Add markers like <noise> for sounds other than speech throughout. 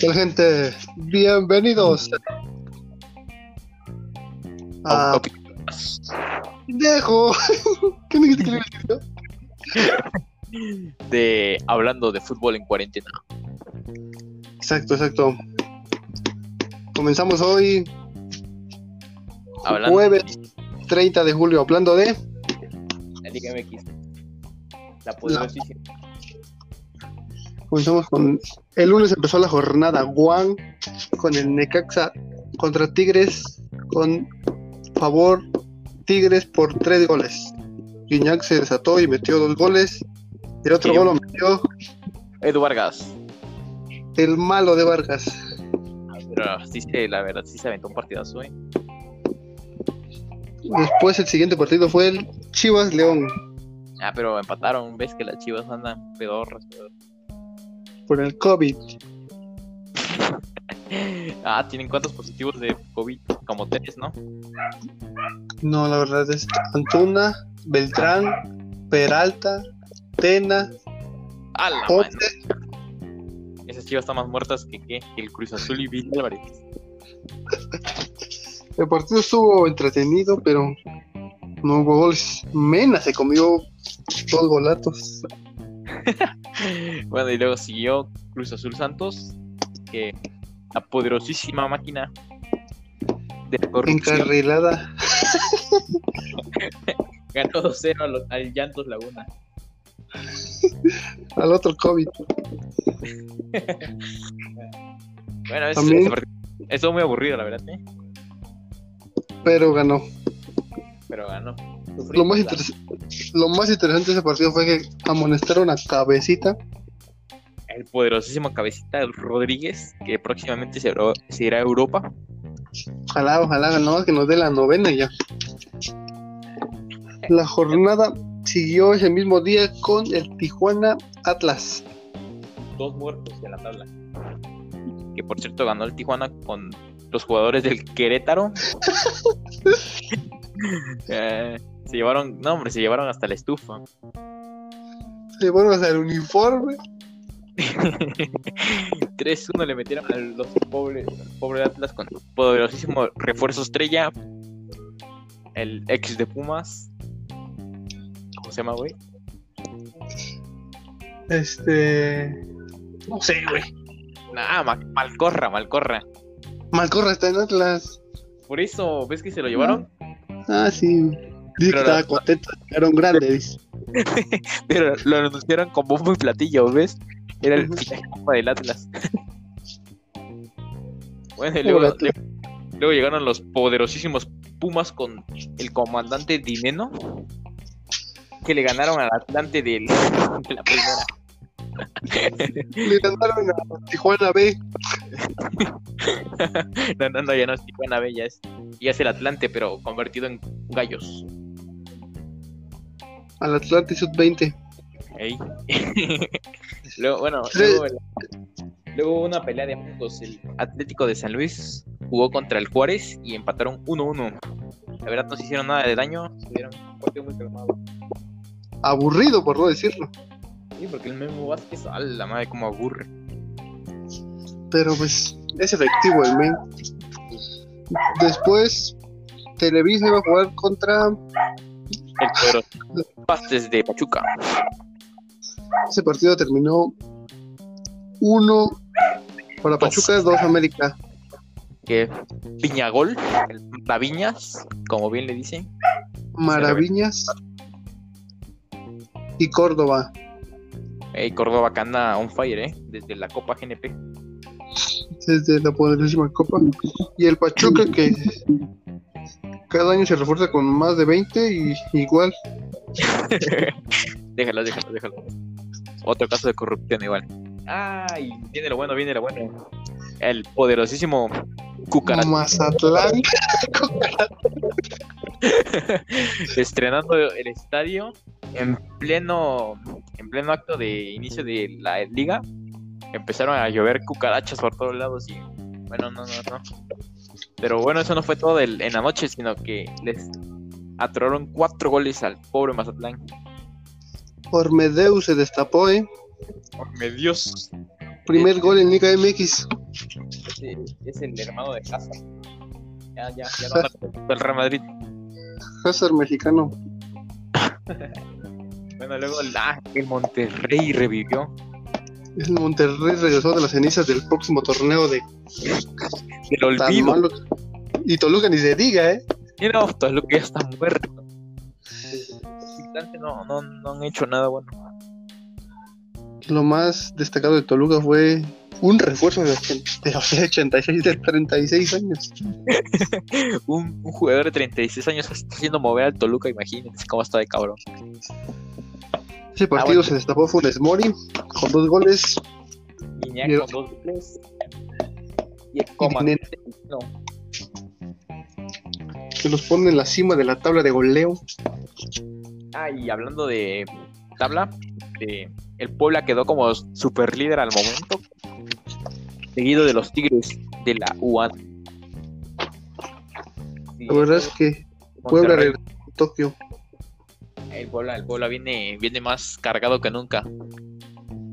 tal gente? Bienvenidos <laughs> a... Dejo. ¿Qué me a de hablando de fútbol en cuarentena. Exacto, exacto. Comenzamos hoy, Hablando jueves 30 de julio, hablando de... de la Liga MX. La poderosísima. Comenzamos con... El lunes empezó la jornada Juan con el Necaxa contra Tigres con favor Tigres por tres goles. Guiñac se desató y metió dos goles. El otro Sí. gol lo metió Edu Vargas. el malo de Vargas. Pero sí, se- la verdad, sí se aventó un partidazo, ¿eh? Después el siguiente partido fue el Chivas León Ah, pero empataron. Ves que las chivas andan pedorras. pedorras. Por el COVID. Ah, ¿tienen cuántos positivos de COVID? Como tres, ¿no? No, la verdad es Antuna, Beltrán, Peralta, Tena, ¡A la Ponce. mano! Esas chivas están más muertas que, que el Cruz Azul y Villa Álvarez. <laughs> El partido estuvo entretenido, pero no hubo goles. Mena se comió dos golatos. <laughs> Bueno, y luego siguió Cruz Azul Santos, que la poderosísima máquina de corrupción Encarrilada. <laughs> ganó 2-0 a los- al Llantos Laguna. <laughs> Al otro COVID. Bueno, es, También- estuvo muy aburrido, la verdad, ¿eh? Pero ganó. Pero ganó. Lo más, lo más interesante de ese partido fue que amonestaron a Cabecita. El poderosísimo cabecita Rodríguez, que próximamente se, se irá a Europa. Ojalá, ojalá, no, que nos dé la novena ya. La jornada siguió ese mismo día con el Tijuana Atlas. Dos muertos en la tabla. Que por cierto ganó el Tijuana con los jugadores del Querétaro. <laughs> Eh, se llevaron, no hombre, se llevaron hasta la estufa. Se llevaron hasta el uniforme. <laughs> 3-1 le metieron a los pobres, al pobre Atlas con poderosísimo refuerzo estrella. El ex de Pumas. ¿Cómo se llama, güey? Este. No sé, güey. Nah, Ma- Malcorra, Malcorra. Malcorra está en Atlas. Por eso, ¿ves que se lo llevaron? Ah, sí. Dice que Pero estaba contento. Era grande, dice. <laughs> Pero lo anunciaron con bombo y platillo, ¿ves? Era el fichaje del Atlas. <laughs> bueno, y luego llegaron los poderosísimos Pumas con el comandante Dineno, que le ganaron al Atlante del, de la primera. <laughs> Le ganaron a Tijuana B. No, no, no, ya no es Tijuana B, ya es, ya es el Atlante, pero convertido en gallos. Al Atlante Sub-20. Ey. <laughs> luego, bueno, luego, luego hubo una pelea de puntos. El Atlético de San Luis jugó contra el Juárez y empataron 1-1. La verdad no se hicieron nada de daño, estuvieron un partido muy calmado. Aburrido, por no decirlo. Sí, porque el Memo Vázquez, a la madre, como aburre. Pero pues es efectivo el men. Después, Televisa iba a jugar contra. <laughs> El poderoso Pastes de Pachuca. Ese partido terminó 1 para Pachuca, 2 América. Que Piñagol, Maraviñas, como bien le dicen. Maraviñas y Córdoba. Ey, Córdoba que anda on fire, ¿eh? Desde la Copa GNP. desde la poderosísima Copa. Y el Pachuca que cada año se refuerza con más de 20 y igual. <laughs> déjalo, déjalo, déjalo. Otro caso de corrupción igual. Ay, viene lo bueno, viene lo bueno. El poderosísimo Cucaracha Mazatlán. <laughs> estrenando el estadio en pleno en pleno acto de inicio de la liga. Empezaron a llover cucarachas por todos lados y bueno, no, no, no. Pero bueno, eso no fue todo del- en la noche, sino que les atoraron cuatro goles al pobre Mazatlán. Ormedeu se destapó, ¿eh? Me Dios. Primer gol en Liga MX. ese es el hermano de Hazard. Ya, ya, ya no el Real Madrid. Hazard mexicano. <laughs> bueno, luego la, el Monterrey revivió. El Monterrey regresó de las cenizas del próximo torneo de. Del olvido. Y Toluca ni se diga, ¿eh? Y no, Toluca ya está muerto. No, no, no han hecho nada bueno. Lo más destacado de Toluca fue un refuerzo de, los 86 de 36 años. <laughs> un, un, jugador de 36 años está haciendo mover al Toluca, imagínense cómo está de cabrón. Ese partido ah, se destapó Funes Mori con dos goles. Iñaki con dos goles. Y el Coma. No. Que los pone en la cima de la tabla de goleo. Ah, y hablando de tabla, de el Puebla quedó como super líder al momento, seguido de los Tigres de la UAN. la verdad es que Puebla de Tokio. El Puebla, el Puebla viene, viene más cargado que nunca.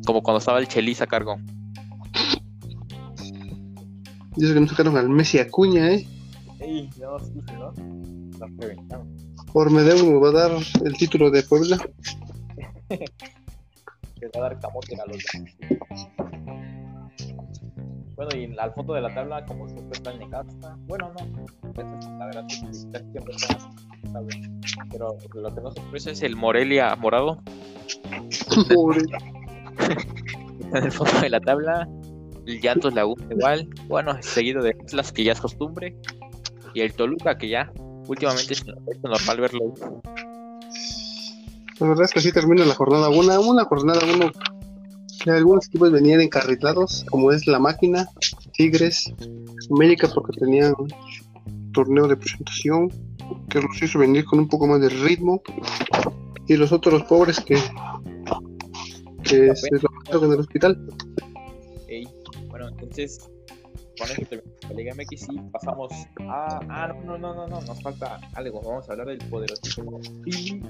Como cuando estaba el Chelis a cargo. Dice que no sacaron al Messi Acuña, ¿eh? Ey, no, sí, ¿no? Por Medeo va a dar el título de Puebla. <laughs> que va a dar camote a los Bueno, y al fondo de la tabla, como siempre está el Necaxa. Bueno, no, la verdad es que siempre está, Pero lo que no sorpresa es el Morelia morado. está <laughs> en el fondo de la tabla. El Llantos Laguna igual. Bueno, seguido de las que ya es costumbre. Y el Toluca, que ya últimamente es normal verlo. La verdad es que así termina la jornada 1. Una jornada 1 que algunos equipos venían encarrilados, como es la máquina, Tigres, América, porque tenían torneo de presentación que los hizo venir con un poco más de ritmo. Y los otros pobres que, que se lo en el hospital. Bueno, entonces con esto la Liga MX y pasamos a. Ah, no, no, no, no, nos falta algo. Vamos a hablar del poderosísimo Billy.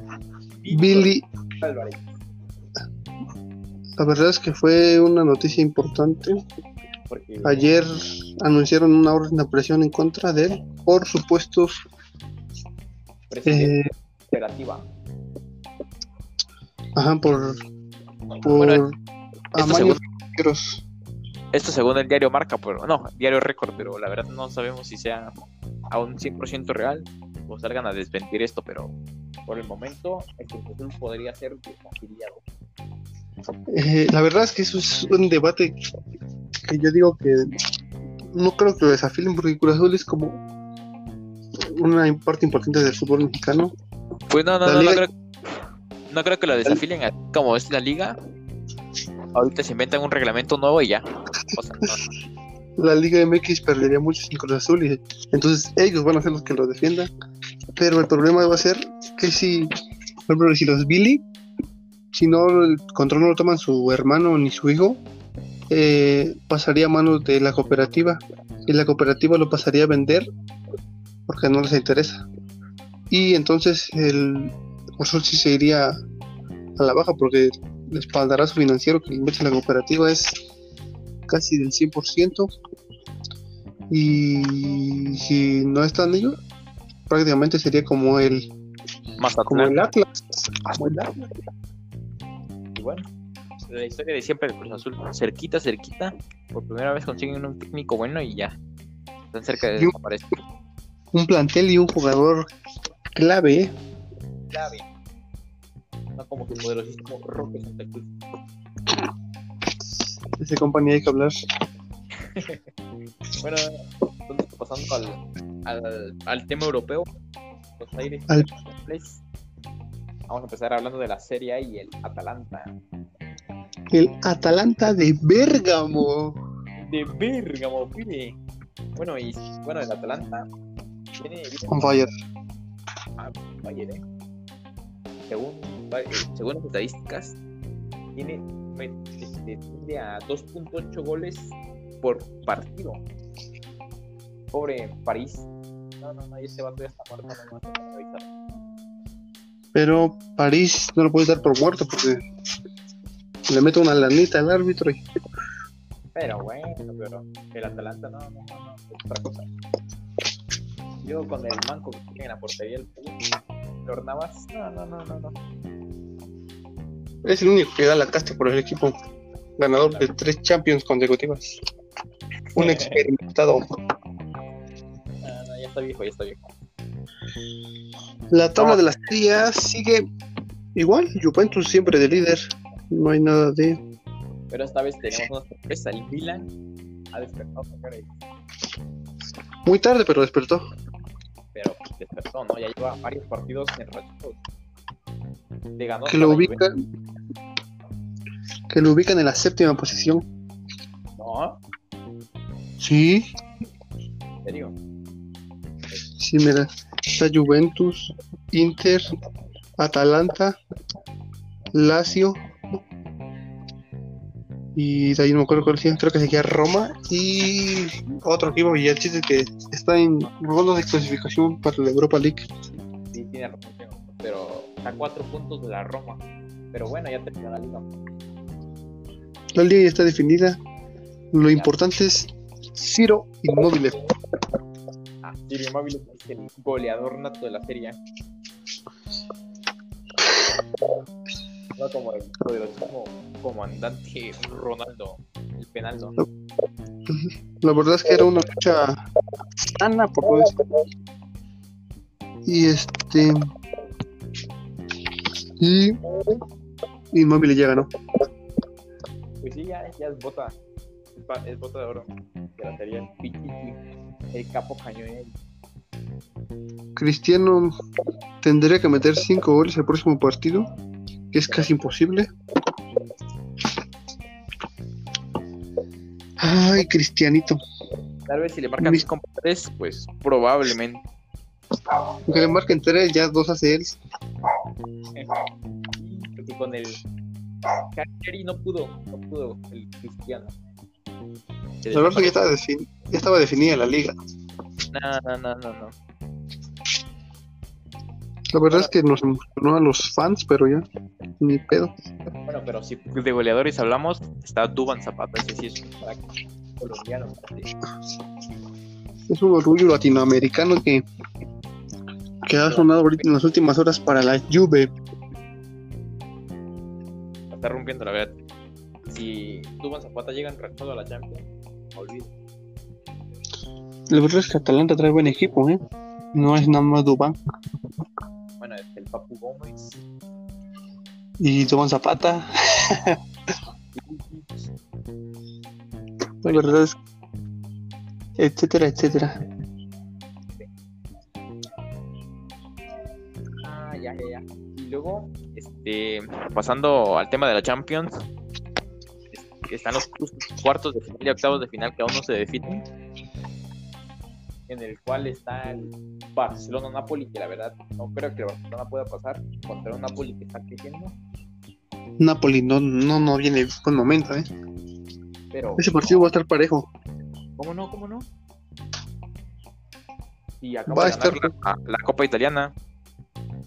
Billy. La verdad es que fue una noticia importante. Porque... Ayer anunciaron una orden de presión en contra de él por supuestos. Eh, operativa. Ajá, por. por bueno, amaños esto según el diario Marca, pero no, diario Récord, pero la verdad no sabemos si sea aún 100% real o salgan a desmentir esto, pero por el momento el Cruz podría ser afiliado. Eh, la verdad es que eso es un debate que yo digo que no creo que lo desafilen porque Cruz Azul es como una parte importante del fútbol mexicano. Pues no, no, no, no, creo, no creo que lo desafilen como es la liga, ahorita se inventan un reglamento nuevo y ya. La Liga MX perdería mucho sin Cruz Azul y entonces ellos van a ser los que lo defiendan. Pero el problema va a ser que si, por ejemplo, si los Billy, si no el control no lo toman su hermano ni su hijo, eh, pasaría a manos de la cooperativa y la cooperativa lo pasaría a vender porque no les interesa. Y entonces el Cruz Azul sí se iría a la baja porque espaldarazo financiero que le invierte la cooperativa es casi del 100%. Y si no están ellos, prácticamente sería como el, como el Atlas. Y bueno, la historia de siempre de Cruz Azul, cerquita, cerquita, por primera vez consiguen un técnico bueno y ya, están cerca de desaparecer. Un plantel y un jugador clave. ¿eh? Clave no como su poderosísimo Roque Santa Cruz. Ese compañía hay que hablar. <laughs> bueno, entonces pasando al, al, al tema europeo, los aires. Al... Vamos a empezar hablando de la Serie A y el Atalanta. El Atalanta de Bérgamo. De Bérgamo, pide. Bueno, y bueno, el Atalanta tiene. On fire. Ah, fire, eh según, según las estadísticas, tiene, este, a 2.8 goles por partido. Pobre París. No, no, no, ese vato ya está muerto, no, Pero París no lo puede dar por muerto porque le mete una lanita al árbitro y Pero bueno, pero el Atalanta no, no, no, no, es otra cosa. Yo con el manco que tiene en la portería el No, no, no, no, no. Es el único que da la casta por el equipo. Ganador de tres Champions consecutivas. Un experimentado. Ah, no, ya está viejo, ya está viejo. La tabla de las tías sigue igual. Juventus siempre de líder. No hay nada de. Pero esta vez tenemos una sorpresa. El Milan ha despertado. Muy tarde, pero despertó. Pero pues, despertó, ¿no? Ya lleva varios partidos en rachitos. Le ganó Que lo ubican. Que lo ubican en la séptima posición. No, Sí, en serio. sí, mira. Está Juventus, Inter, Atalanta, Lazio. Y de ahí no me acuerdo cuál creo que seguía Roma y otro equipo y el chiste que está en ronda de clasificación para la Europa League. Sí, tiene razón. Pero está a cuatro puntos de la Roma. Pero bueno, ya terminó la liga. La liga ya está definida. Lo importante es Ciro Inmóvil. Ah, Ciro Immobile es el goleador nato de la serie. No como el poderosísimo comandante Ronaldo, el penaldo. La verdad es que era una lucha sana, por decir. Y este. Y. Inmóvil ya ganó. Pues sí, ya, ya es bota. Es, bota de oro. El Pichichi, el capo cañonero. Cristiano tendría que meter 5 goles el próximo partido, es casi imposible. Ay, Cristianito. Tal vez si le marcan Mi- 6 tres, pues probablemente. Aunque le marquen 3, ya 2 hace él. Porque con el Cagliari no pudo, no pudo el Cristiano. Se La verdad es que ya estaba, defin- ya estaba definida la liga. No, no, no, no, no. La verdad es que nos emocionó a los fans, pero ya, ni pedo. Bueno, pero si de goleadores hablamos, está Duban Zapata, ese sí es un crack colombiano. Es un orgullo latinoamericano que, que ha sonado ahorita en las últimas horas para la Juve. Está rompiendo, la verdad. Si Duban Zapata llega enrachado a la Champions, olvido. La verdad es que Atalanta trae buen equipo, ¿eh? No es nada más Dubán. Bueno, el Papu Gómez. Y Dubán Zapata. La verdad es etcétera, etcétera. Ah, ya, ya, ya. Y luego, este, pasando al tema de la Champions, están los cuartos de final y octavos de final que aún no se definen. En el cual está el Barcelona-Napoli, que la verdad no creo que el Barcelona pueda pasar contra un Napoli que está creciendo. Napoli no, no, no viene en buen momento, ¿eh? Pero, Ese partido va a estar parejo. ¿cómo no? ¿Cómo no? Y acaba Va a de estar- la, la Copa Italiana.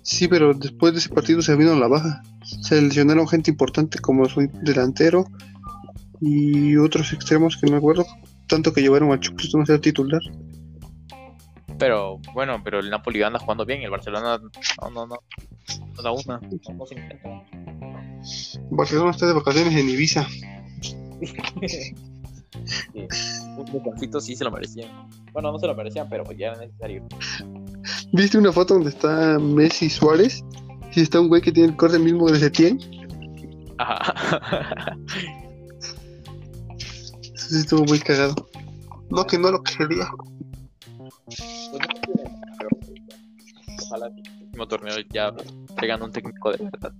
Sí, pero después de ese partido se vino a la baja. Se lesionaron gente importante como su delantero y otros extremos que no me acuerdo. Tanto que llevaron a Chucrito no ser titular. Pero bueno, pero el Napoli anda jugando bien y el Barcelona no, no, no. No da una. No, no se intenta. Barcelona está de vacaciones en Ibiza. <laughs> Un sí se lo merecían. Bueno, no se lo merecían, pero pues ya era necesario. ¿Viste una foto donde está Messi Suárez? Y está un güey que tiene el corte mismo de Setién. Ajá. Eso sí estuvo muy cagado. No, que no lo quería. Pues no sé, pero ojalá el próximo torneo ya traigan un técnico de verdad.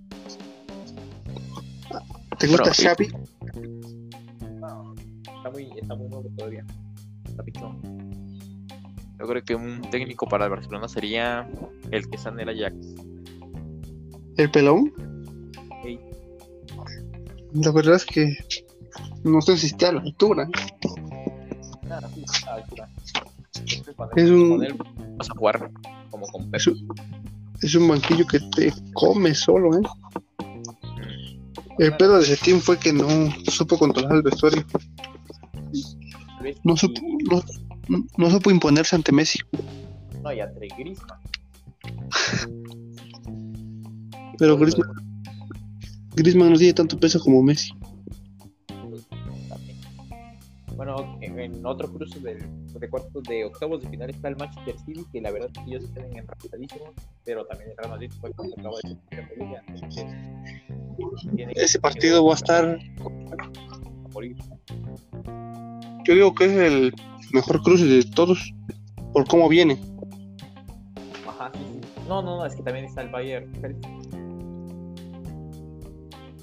¿Te gusta sí. Xavi? No, está muy, está muy nuevo todavía. Está pichón. Yo creo que un técnico para el Barcelona sería el que está en el Ajax. ¿El pelón? Ey, La verdad es que no sé si está a la altura. nada, sí, a la altura. Es un- vas a jugar como con. Es un, es un banquillo que te come solo, ¿eh? El pedo de Setién fue que no supo controlar el vestuario. No supo, no, no- no supo imponerse ante Messi. No, y entre Griezmann. Pero Griezmann, Griezmann no tiene tanto peso como Messi. En, otro cruce del- de cuartos de octavos de final está el Manchester City, que la verdad es que ellos se quedan enrasadísimos, pero también el Real Madrid fue cuando acaba de liga, Ese partido va a estar, a morir. yo digo que es el mejor cruce de todos por cómo viene. Ajá, sí, sí. No, no, no, es que también está el Bayern.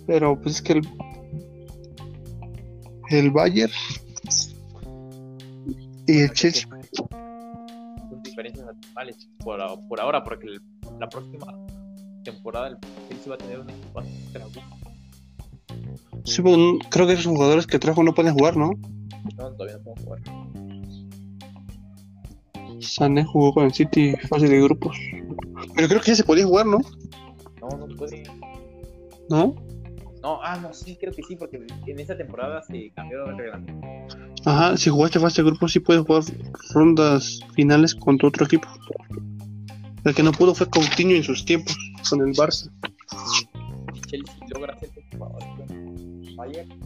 Pero pues es que el, el Bayern y el Chelsea, Son diferencias abismales por, por ahora, porque el- la próxima temporada el Chelsea va a tener un equipo sí, pues, no- creo que esos jugadores que trajo no pueden jugar, ¿no? No, todavía no podemos jugar. Sané jugó con el City fase de grupos. Pero creo que ya se podía jugar, ¿no? No, no puede. ¿No? No, ah, no, sí, creo que sí, porque en esa temporada se cambió el reglamento. Ajá, si jugaste fase de grupos sí puedes jugar rondas finales contra otro equipo. El que no pudo fue Coutinho en sus tiempos con el Barça. Si Chelsea logra hacer que el jugador con Bayern,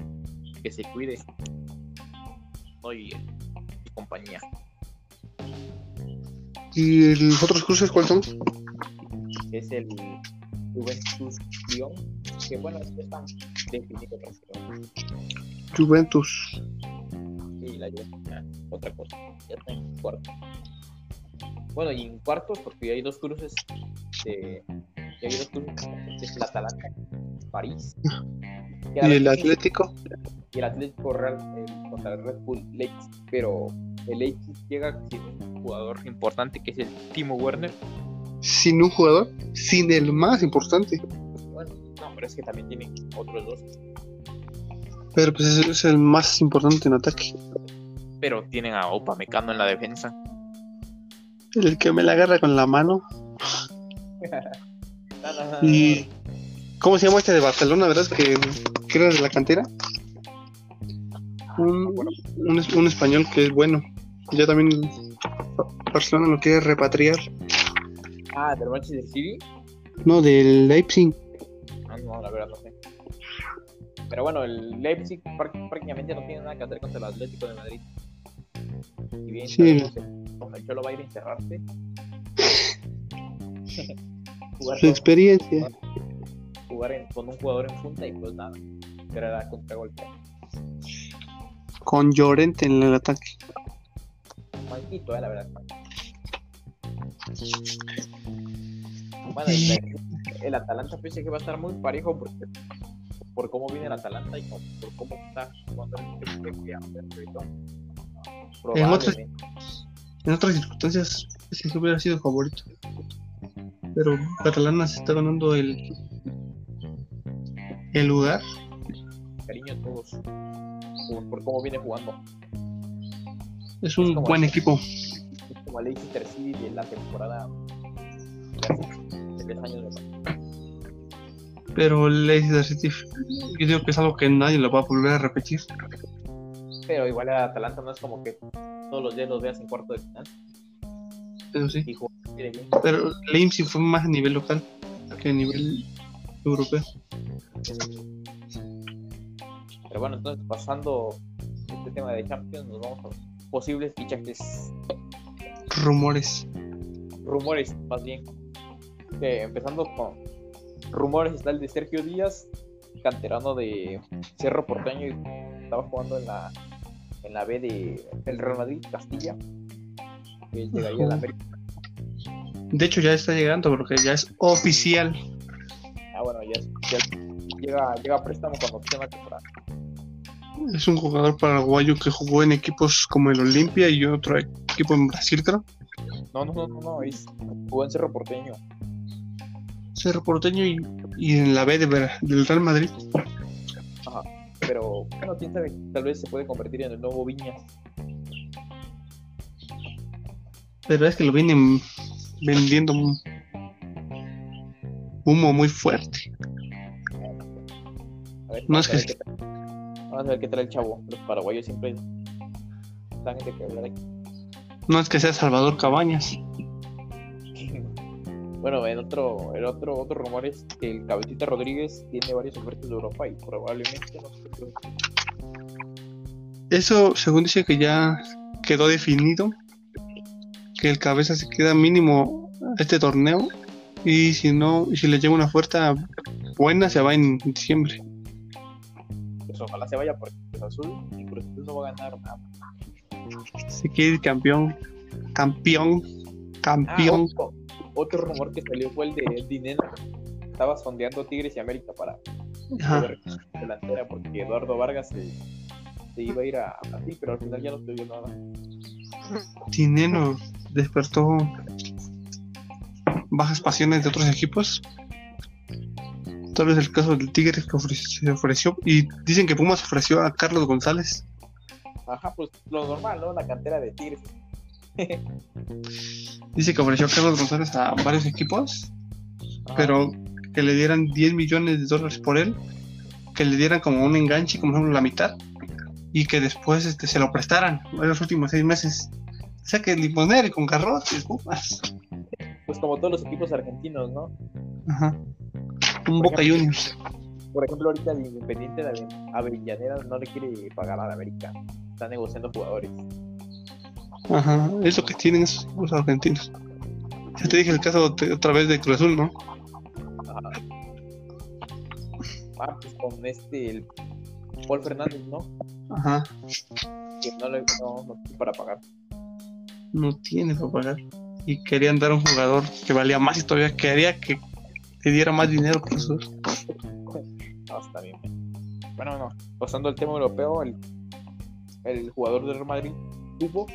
que se cuide. Y, y compañía. ¿Y los otros cruces cuáles son? Es el Juventus Lyon, que bueno, es que están definidos, Juventus. La otra cosa, ya está en cuarto. Bueno, y en cuartos, porque hay dos cruces de. Ya hay dos cruces, es el Atalanta, París. la <laughs> Y el Atlético. y el Atlético Real el- contra el Red Bull Leipzig, pero el Leipzig llega sin un jugador importante que es el Timo Werner. Sin un jugador, sin el más importante. Bueno, no, pero es que también tienen otros dos, Pero pues ese es el más importante en ataque. Pero tienen a Upamecano en la defensa. El que me la agarra con la mano. No, no, no, no, Y. ¿Cómo se llama este de Barcelona, verdad? Que, que era de la cantera. Un, un, un español que es bueno. Ya también Barcelona lo quiere repatriar. Ah, del Manchester City. No, del Leipzig. Ah, no, la verdad no sé. Pero bueno, el Leipzig prá- prácticamente no tiene nada que hacer contra el Atlético de Madrid. Y bien, Sí. el Cholo va a ir a encerrarse. <laughs> jugar, Su con- experiencia. jugar en- con un jugador en punta y pues nada. Era contragolpe. Con Llorente en el ataque. Manquito, eh, la verdad. Bueno, el, el Atalanta pensé que va a estar muy parejo porque por cómo viene el Atalanta y como- por cómo está jugando el ahorita. Probablemente. En otras circunstancias, sí hubiera sido favorito. Pero Catalana se está ganando el, el lugar. cariño a todos por, por cómo viene jugando. Es un Es buen el- equipo. Es como el Leicester City de la temporada de hace tres años. ¿verdad? Pero el Leicester City, yo digo que es algo que nadie lo va a volver a repetir. Pero igual el Atalanta no es como que todos los días los veas en cuarto de final Eso sí. y. Pero Leipzig fue más a nivel local que a nivel europeo. Pero bueno, entonces pasando este tema de Champions, nos vamos a los posibles fichajes, Rumores. rumores más bien. Empezando con rumores está el de Sergio Díaz, canterano de Cerro Porteño y estaba jugando en la en la B de el Real Madrid Castilla. Que llegaría a la. América. De hecho, ya está llegando porque ya es oficial. Ah, bueno, ya, ya llega, llega a préstamo con opción a temporada. Es un jugador paraguayo que jugó en equipos como el Olimpia y otro equipo en Brasil, creo. No, no, no, no, no, es jugó en Cerro Porteño. Cerro Porteño y, y en la B de del Real Madrid. Pero bueno, quién sabe, tal vez se puede convertir en el nuevo Viñas. Pero es que lo vienen vendiendo humo muy fuerte. A ver, No, es que- qué tal. Vamos a ver qué trae el chavo. Los paraguayos siempre que hablar aquí. No es que sea Salvador Cabañas. Bueno, en otro, el otro, otro rumor es que el Cabecita Rodríguez tiene varios ofertas de Europa y probablemente no sé Eso, según dice que ya quedó definido, que el cabeza se queda mínimo este torneo y si no, si le llega una oferta buena se va en diciembre. Pues ojalá se vaya porque Cruz Azul y Cruz Azul no va a ganar nada. Se quiere ir campeón, campeón, campeón. Ah, otro, rumor que salió fue el de Dineno. Estaba sondeando Tigres y América para delantera porque Eduardo Vargas se, se iba a ir a Brasil, pero al final ya no se dio nada. Tineno despertó bajas pasiones de otros equipos. Tal vez el caso del Tigre que ofreció, se ofreció. Y dicen que Pumas ofreció a Carlos González. Ajá, pues lo normal, ¿no? La cantera de Tigres. <laughs> Dice que ofreció a Carlos González a varios equipos. Ajá. Pero que le dieran 10 millones de dólares por él. Que le dieran como un enganche, como ejemplo la mitad. Y que después este, se lo prestaran en los últimos seis meses. O sea que Limonero con garrotes, Pumas. <laughs> Pues como todos los equipos argentinos, ¿no? Ajá. Un Boca Juniors. Por ejemplo, ahorita el Independiente de Ave- Avellaneda no le quiere pagar a la América. Está negociando jugadores. Ajá, es lo que tienen esos equipos argentinos. Ya te dije el caso de- otra vez de Cruz Azul, ¿no? Ajá. Ah, pues con este, el Paul Fernández, ¿no? Ajá, Que no le no, no tiene para pagar. no tiene para pagar. Y querían dar un jugador que valía más y todavía quería que le diera más dinero por eso. No, está bien. Bueno, no. Pasando al tema europeo, el, el jugador del Real Madrid, Hugo,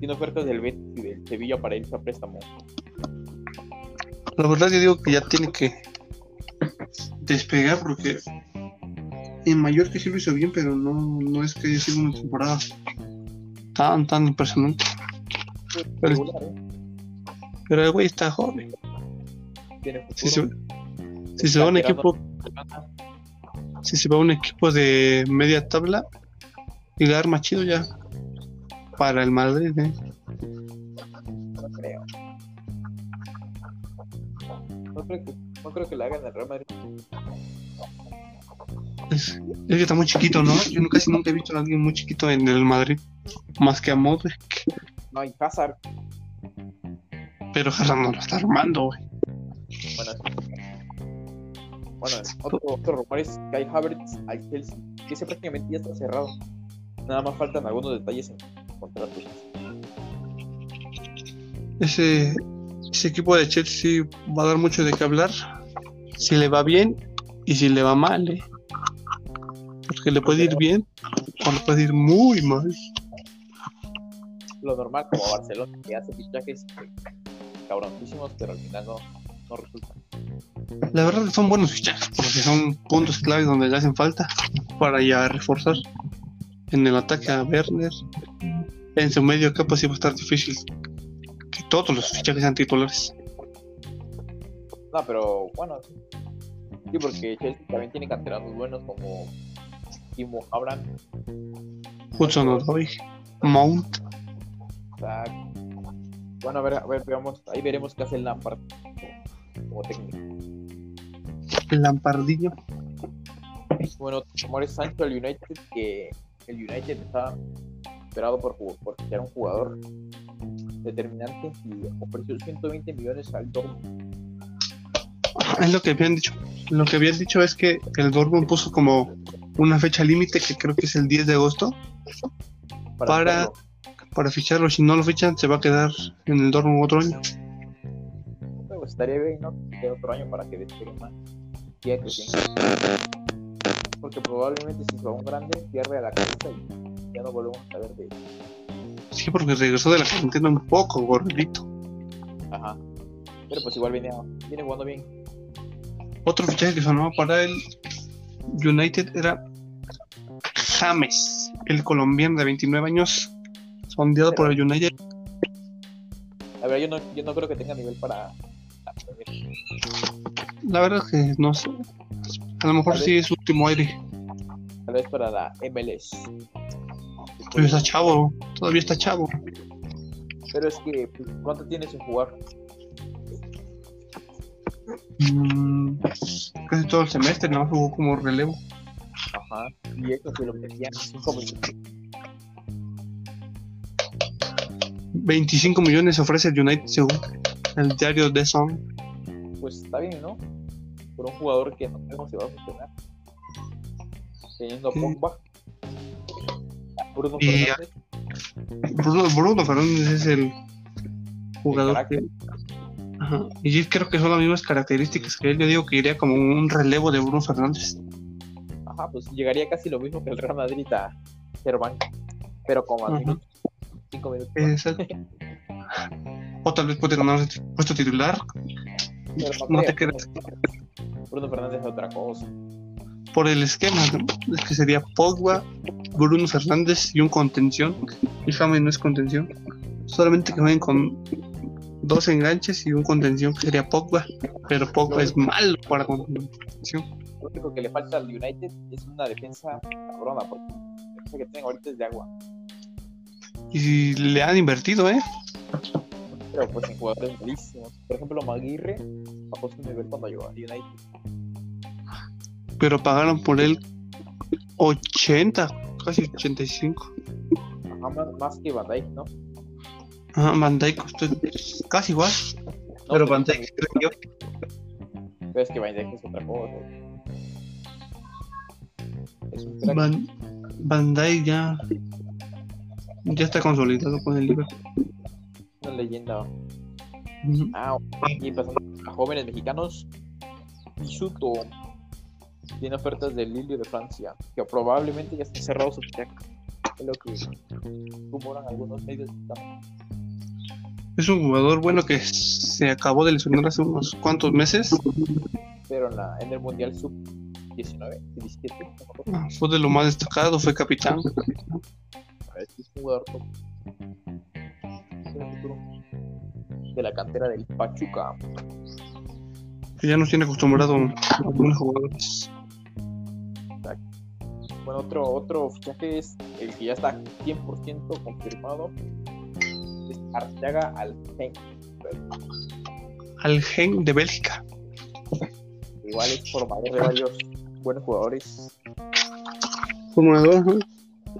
tiene ofertas del Betis y del Sevilla para irse a préstamo. La verdad yo digo que ya tiene que despegar porque en Mallorca sí lo hizo bien, pero no, no es que haya sido una temporada tan, tan impresionante. Pero- ¿eh? Pero el güey está joven. Tiene. Si se, si se va a un equipo si se va a un equipo de media tabla y le arma chido ya para el Madrid, ¿eh? No creo. No creo que, no creo que le hagan el Real Madrid. Es, es que está muy chiquito, ¿no? Yo casi nunca he visto a alguien muy chiquito en el Madrid, más que a Modric, No, y Hazard. pero Hazard no lo está armando, güey. Bueno, bueno otro, otro rumor es que hay Havertz al Chelsea, que ese prácticamente ya está cerrado. Nada más faltan algunos detalles en Ese, ese equipo de Chelsea va a dar mucho de qué hablar, si le va bien y si le va mal, ¿eh? Porque le puede ir bien o le puede ir muy mal. Lo normal como Barcelona, que hace fichajes cabroncísimos, pero al final no, no resultan. La verdad que son buenos fichajes, porque son puntos claves donde le hacen falta para ya reforzar. En el ataque a Werner, en su medio campo sí va a estar difícil que todos los fichajes sean titulares. No, pero bueno, sí, Sí, porque Chelsea también tiene canteranos buenos como Timo Abraham. Hudson Odoi, Mount, bueno, a ver, a ver, veamos, ahí veremos qué hace el Lampard como, técnico. Lampardillo. Bueno, como es Sancho el United, que el United está esperado por, por fichar un jugador determinante y ofreció 120 millones al Dortmund. Es lo que habían dicho. Lo que habían dicho es que el Dortmund puso como una fecha límite que creo que es el 10 de agosto Para- hacerlo. para ficharlo. Si no lo fichan, se va a quedar en el Dortmund otro año. Pues estaría bien, ¿no? Que otro año para que despegue más. Porque probablemente si se va un grande, pierde a la cabeza y ya no volvemos a saber de él. Sí, porque regresó de la cuarentena un poco gordito. Ajá. Pero pues igual viene, viene jugando bien. Otro fichaje que sonaba para el United era James, el colombiano de 29 años, sondeado por el United. La verdad, yo no, yo no creo que tenga nivel para. la verdad que no sé. A lo mejor sí es último aire. Tal vez para la MLS. Pero está chavo, todavía está chavo. Pero es que, ¿cuánto tienes en jugar? Mm, casi todo el semestre, no jugó como relevo. Ajá. Y eso se lo metían 5 minutos. 25 millones ofrece el United según el diario The Sun. Pues está bien, ¿no? Por un jugador que no sabemos si va a funcionar. Teniendo a. Pogba. Bruno Y Fernández. Bruno, Bruno Fernández es el jugador que. carácter. Ajá. Y creo que son las mismas características que él. Yo digo que iría como un relevo de Bruno Fernández. Ajá, pues llegaría casi lo mismo que el Real Madrid a banca. Pero como a minutos. 5 minutos. Exacto. <laughs> O tal vez puede ganar el puesto titular. Pero no te creo. Bruno Fernández es otra cosa. Por el esquema, ¿no? Es que sería Pogba, Bruno Fernández y un contención. Y James no es contención. Solamente que jueguen con dos enganches y un contención que sería Pogba. Pero Pogba es malo para contención. Lo único que le falta al United es una defensa cabrona, porque la defensa que tienen ahorita es de agua. Y le han invertido, ¿eh? Pero pues en jugadores malísimos. Por ejemplo, Maguire bajó su nivel cuando llegó a United. Pero pagaron por él 80, casi 85. Ajá, más, que Van Dijk, ¿no? Ajá, Van Dijk costó casi igual. No, Pero Van se vendió. Pero es que Van Dijk es otra cosa. Es un. Van, Van Dijk ya, ya está consolidado con el Liverpool. una leyenda. Ujú. Ah, y pasando a jóvenes mexicanos, Pisuto tiene ofertas del Lille de Francia, que probablemente ya están cerrados su fichaje. Es lo que rumoran algunos medios. Es un jugador bueno que se acabó de lesionar hace unos cuantos meses. Pero en, la, en el Mundial Sub-19, 17, no. Ah, Fue de lo más destacado, fue capitán. A ver, es un jugador top. De la cantera del Pachuca. Que ya nos tiene acostumbrado a algunos jugadores. Bueno, otro, otro fichaje es el que ya está 100% confirmado. Es Arteaga al Genk. Al Gen de Bélgica. Igual es formador de varios buenos jugadores. Formador, ¿no?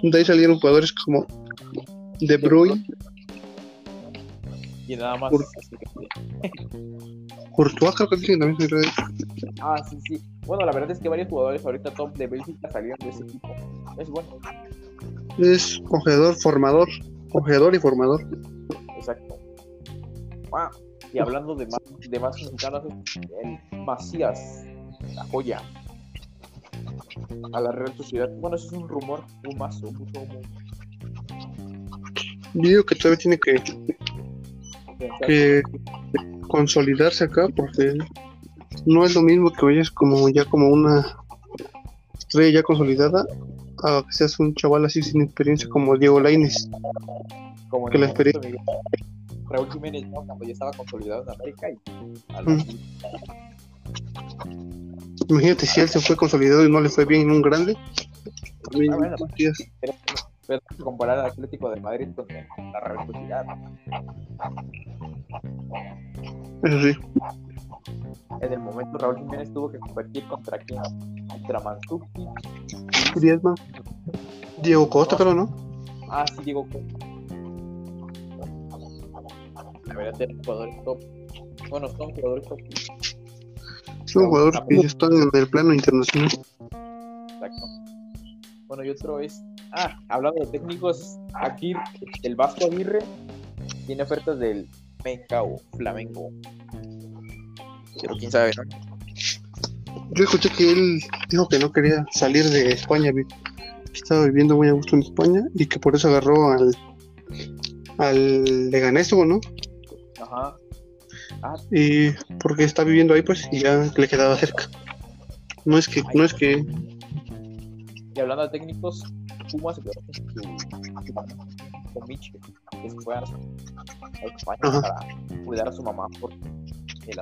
De ahí salieron jugadores como De Bruyne, Y nada más. Por- así que- <laughs> Courtois, creo que dicen también. soy red. Ah, sí, sí. Bueno, la verdad es que varios jugadores ahorita top de Bélgica salieron de ese equipo. Es bueno, Es cogedor, formador. Cogedor y formador. exacto. Ah, y hablando de más, de más mexicanos, el Macías, la joya. A la Real Sociedad. Bueno, eso es un rumor, un mazo, mucho humo. Digo que todavía tiene que, que consolidarse acá porque no es lo mismo que vayas como ya como una estrella ya consolidada a que seas un chaval así sin experiencia como Diego Lainez. como que la experiencia- Raúl Jiménez, ¿no? Cuando ya estaba consolidado en América y al Mm. Imagínate si él se fue consolidado y no le fue bien en un grande. También, Ah, bueno. Pero, que comparar al Atlético de Madrid con la Real Sociedad. Eso sí. En el momento Raúl Jiménez tuvo que competir contra quién? Contra Manzuki. Griezmann. Diego Costa, creo, ¿no? Ah, sí, Diego Costa. La verdad eran jugadores top. Bueno, son jugadores top. Son jugadores que ya están en el plano internacional. Exacto. Bueno, y otro es. Ah, hablando de técnicos, Aguirre, el Vasco Aguirre tiene ofertas del Mencao, Flamengo. Pero quién sabe, ¿no? Yo escuché que él dijo que no quería salir de España, que estaba viviendo muy a gusto en España y que por eso agarró al al Leganés, ¿o ¿no? Ajá. Ah, Y porque está viviendo ahí, pues, y ya le quedaba cerca. No es que, no es que, y hablando de técnicos, Se quedó con su- con Miche, que se fue a, España Ajá. para cuidar a su mamá el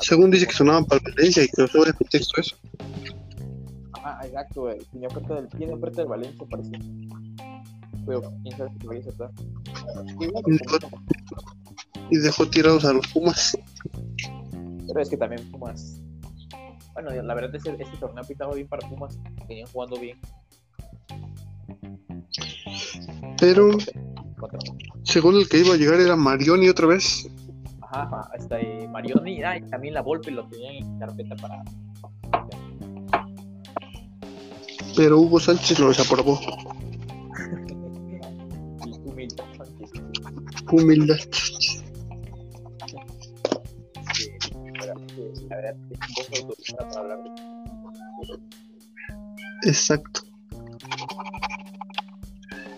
según dice que sonaba para Valencia y que sobre contexto eso. Ah, exacto, güey. Tenía oferta del, tiene oferta del Valencia, parece. Pero quién sabe si vaya a aceptar. Y dejó tirados a los Pumas. Pero es que también Pumas. Bueno, la verdad es que este torneo ha pitado bien para Pumas. Venían jugando bien. Pero Contra- según el que iba a llegar era Marioni otra vez. Ajá. Hasta eh, Marioni. Ah, y también la Volpe lo tenían en carpeta para. Pero Hugo Sánchez lo desaprobó. Sánchez. Humildad. que,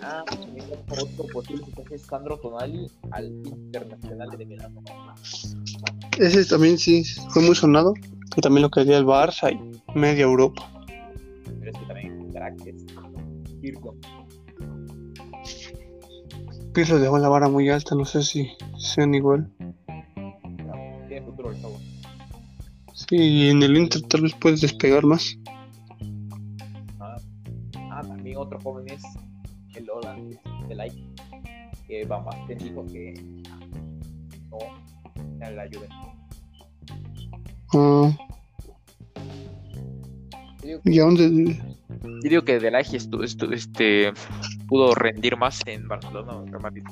Ah, también como otro posible fichaje es Sandro Tonali al Internacional de Milano. Ese también sí fue muy sonado. Que también lo quería el Barça y media Europa. Pero es que también crack es Pirlo. Pirlo dejó la vara muy alta, no sé si sean igual. Tiene futuro el chavo. Sí, y en el Inter tal vez puedes despegar más. Ah, ah, también otro joven es que va más dijo que no en la Juventus. Ah, Yo digo ¿Y a dónde? Yo digo que Delay estu, estu- este, pudo rendir más en Barcelona o Madrid.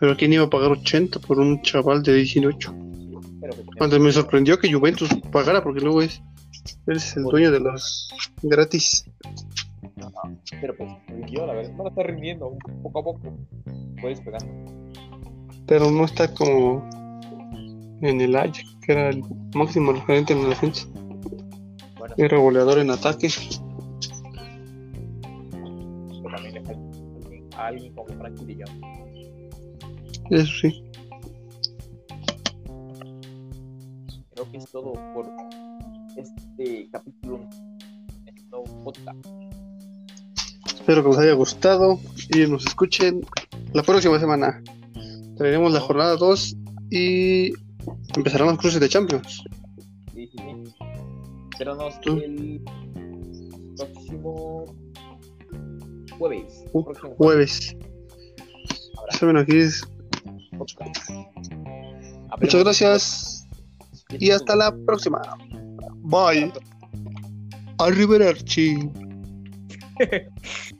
Pero quién iba a pagar 80 por un chaval de 18. Pero que tenía- Cuando me sorprendió que Juventus pagara, porque luego es. El dueño de los gratis. pero pues rindió, la verdad. No está rindiendo, poco a poco. Puedes pegar. Pero no está como en el Ajax, que era el máximo referente en la defensa. Bueno, Era goleador en ataque. pero también le falta alguien- a alguien como Frankie de Jong. Eso sí. Creo que es todo por este capítulo. Espero que os haya gustado y nos escuchen la próxima semana. Traeremos la jornada 2 y empezarán los cruces de Champions. Sí, sí, sí. Pero nos ¿Tú? el próximo jueves. Ju- próximo Jueves. Saben, aquí es. Muchas gracias y hasta la próxima. Bye. Arrivederci. <laughs>